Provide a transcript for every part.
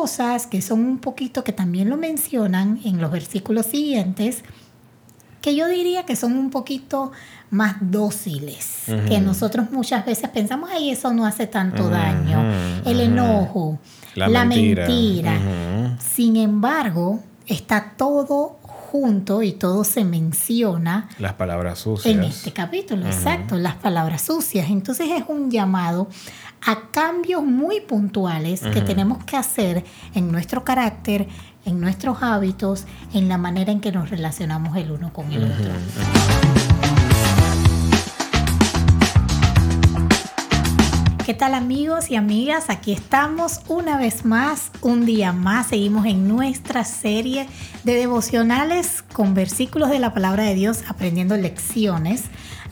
cosas que son un poquito, que también lo mencionan en los versículos siguientes, que yo diría que son un poquito más dóciles, que nosotros muchas veces pensamos, ay, eso no hace tanto daño, el enojo, la, mentira. Sin embargo, está todo junto y todo se menciona. Las palabras sucias. En este capítulo, exacto, las palabras sucias. Entonces es un llamado a cambios muy puntuales que tenemos que hacer en nuestro carácter, en nuestros hábitos, en la manera en que nos relacionamos el uno con el otro. ¿Qué tal amigos y amigas? Aquí estamos una vez más, un día más. Seguimos en nuestra serie de devocionales con versículos de la palabra de Dios, aprendiendo lecciones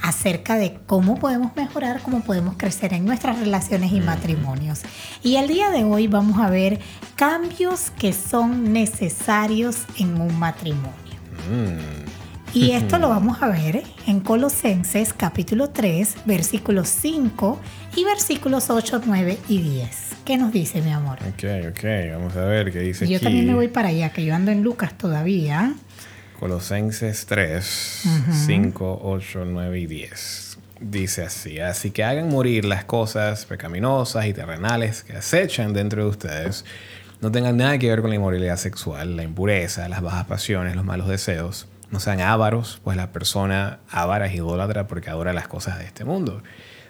acerca de cómo podemos mejorar, cómo podemos crecer en nuestras relaciones y matrimonios. Y el día de hoy vamos a ver cambios que son necesarios en un matrimonio. Mm. Y esto lo vamos a ver en Colosenses capítulo 3, versículos 5 y versículos 8, 9 y 10. ¿Qué nos dice, mi amor? Ok, ok, vamos a ver qué dice. Yo también me voy para allá, que yo ando en Lucas todavía. Colosenses 3, 5, 8, 9 y 10. Dice así, así que hagan morir las cosas pecaminosas y terrenales que acechan dentro de ustedes. No tengan nada que ver con la inmoralidad sexual, la impureza, las bajas pasiones, los malos deseos. No sean ávaros, pues la persona ávara es idólatra porque adora las cosas de este mundo.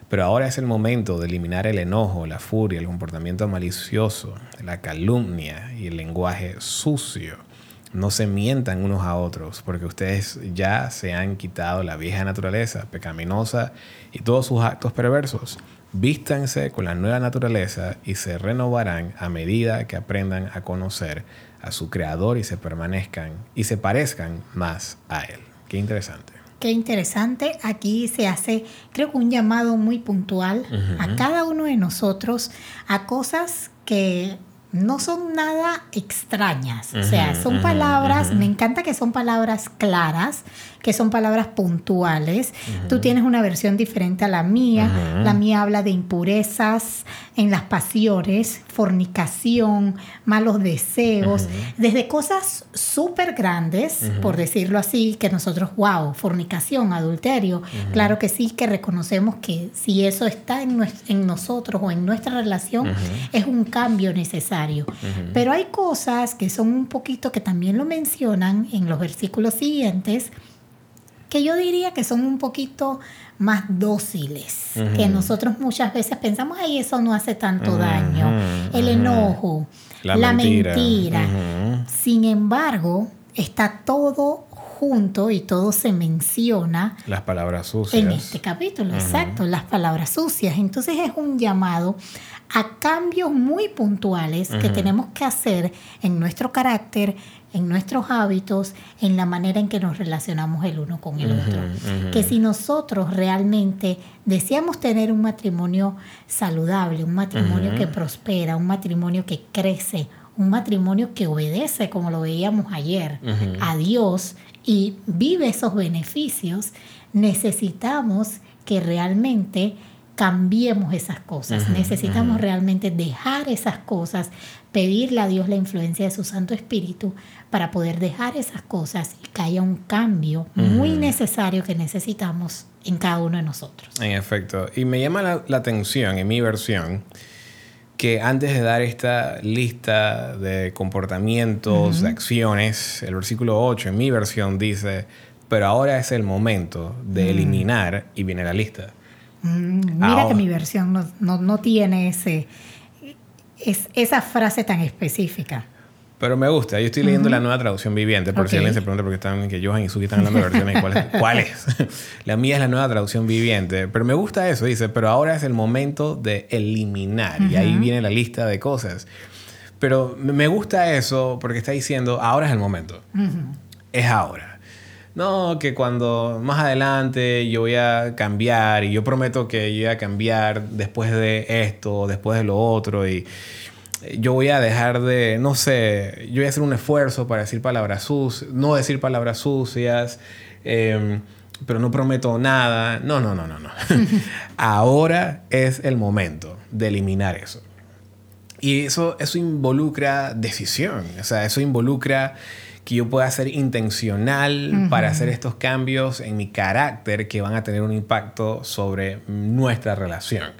Pero ahora es el momento de eliminar el enojo, la furia, el comportamiento malicioso, la calumnia y el lenguaje sucio no se mientan unos a otros, porque ustedes ya se han quitado la vieja naturaleza pecaminosa y todos sus actos perversos. Vístanse con la nueva naturaleza y se renovarán a medida que aprendan a conocer a su creador y se permanezcan y se parezcan más a él. Qué interesante. Qué interesante. Aquí se hace, creo que un llamado muy puntual a cada uno de nosotros a cosas que no son nada extrañas, o sea, son palabras, me encanta que son palabras claras, que son palabras puntuales. Tú tienes una versión diferente a la mía, la mía habla de impurezas en las pasiones, fornicación, malos deseos, desde cosas súper grandes, por decirlo así, que nosotros, wow, fornicación, adulterio, claro que sí, que reconocemos que si eso está en, en nosotros o en nuestra relación, es un cambio necesario pero hay cosas que son un poquito, que también lo mencionan en los versículos siguientes, que yo diría que son un poquito más dóciles, que nosotros muchas veces pensamos, ay, eso no hace tanto daño, el enojo, la, mentira. Sin embargo, está todo junto y todo se menciona. Las palabras sucias. En este capítulo, exacto, las palabras sucias. Entonces es un llamado a cambios muy puntuales que tenemos que hacer en nuestro carácter, en nuestros hábitos, en la manera en que nos relacionamos el uno con el otro. Que si nosotros realmente deseamos tener un matrimonio saludable, un matrimonio que prospera, un matrimonio que crece, un matrimonio que obedece, como lo veíamos ayer, a Dios y vive esos beneficios, necesitamos que realmente cambiemos esas cosas. Necesitamos realmente dejar esas cosas, pedirle a Dios la influencia de su Santo Espíritu para poder dejar esas cosas y que haya un cambio muy necesario que necesitamos en cada uno de nosotros. En efecto. Y me llama la, atención en mi versión que antes de dar esta lista de comportamientos, de acciones, el versículo 8 en mi versión dice, pero ahora es el momento de mm. eliminar y viene la lista. Mm, mira que mi versión no, tiene ese, es, esa frase tan específica. Pero me gusta. Yo estoy leyendo la nueva traducción viviente, por si alguien se pregunta por qué están, que Johan y Suki están hablando de versiones. ¿Cuál es? ¿Cuál es? la mía es la nueva traducción viviente. Pero me gusta eso. Dice, pero ahora es el momento de eliminar. Y ahí viene la lista de cosas. Pero me gusta eso porque está diciendo, ahora es el momento. Es ahora no, que cuando más adelante yo voy a cambiar y yo prometo que yo voy a cambiar después de esto, después de lo otro y yo voy a dejar de, no sé, yo voy a hacer un esfuerzo para decir palabras sucias, no decir palabras sucias, em, pero no prometo nada. No, no, no, no, no. Ahora es el momento de eliminar eso. Y eso, eso involucra decisión, o sea, eso involucra que yo pueda ser intencional para hacer estos cambios en mi carácter que van a tener un impacto sobre nuestra relación.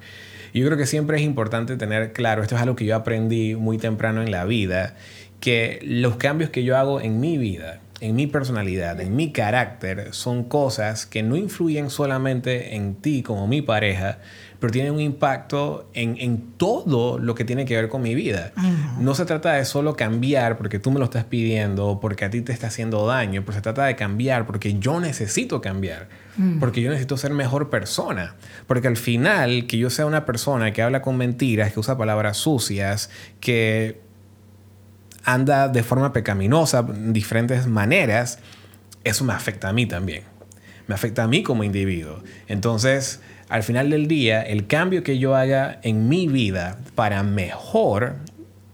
Yo creo que siempre es importante tener claro, esto es algo que yo aprendí muy temprano en la vida, que los cambios que yo hago en mi vida, en mi personalidad, en mi carácter, son cosas que no influyen solamente en ti como mi pareja, pero tienen un impacto en, todo lo que tiene que ver con mi vida. No se trata de solo cambiar porque tú me lo estás pidiendo, porque a ti te está haciendo daño, pero se trata de cambiar porque yo necesito cambiar, porque yo necesito ser mejor persona, porque al final que yo sea una persona que habla con mentiras, que usa palabras sucias, que anda de forma pecaminosa, en diferentes maneras, eso me afecta a mí también. Me afecta a mí como individuo. Entonces, al final del día, el cambio que yo haga en mi vida para mejor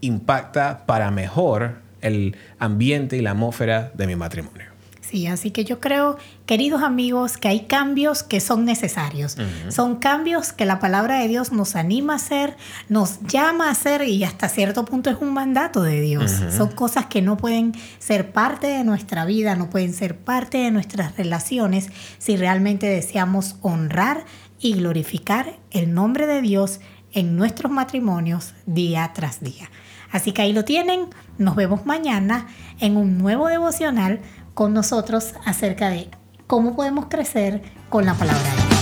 impacta para mejor el ambiente y la atmósfera de mi matrimonio. Sí, así que yo creo, queridos amigos, que hay cambios que son necesarios. Son cambios que la palabra de Dios nos anima a hacer, nos llama a hacer y hasta cierto punto es un mandato de Dios. Son cosas que no pueden ser parte de nuestra vida, no pueden ser parte de nuestras relaciones si realmente deseamos honrar y glorificar el nombre de Dios en nuestros matrimonios día tras día. Así que ahí lo tienen. Nos vemos mañana en un nuevo devocional con nosotros acerca de cómo podemos crecer con la palabra de Dios.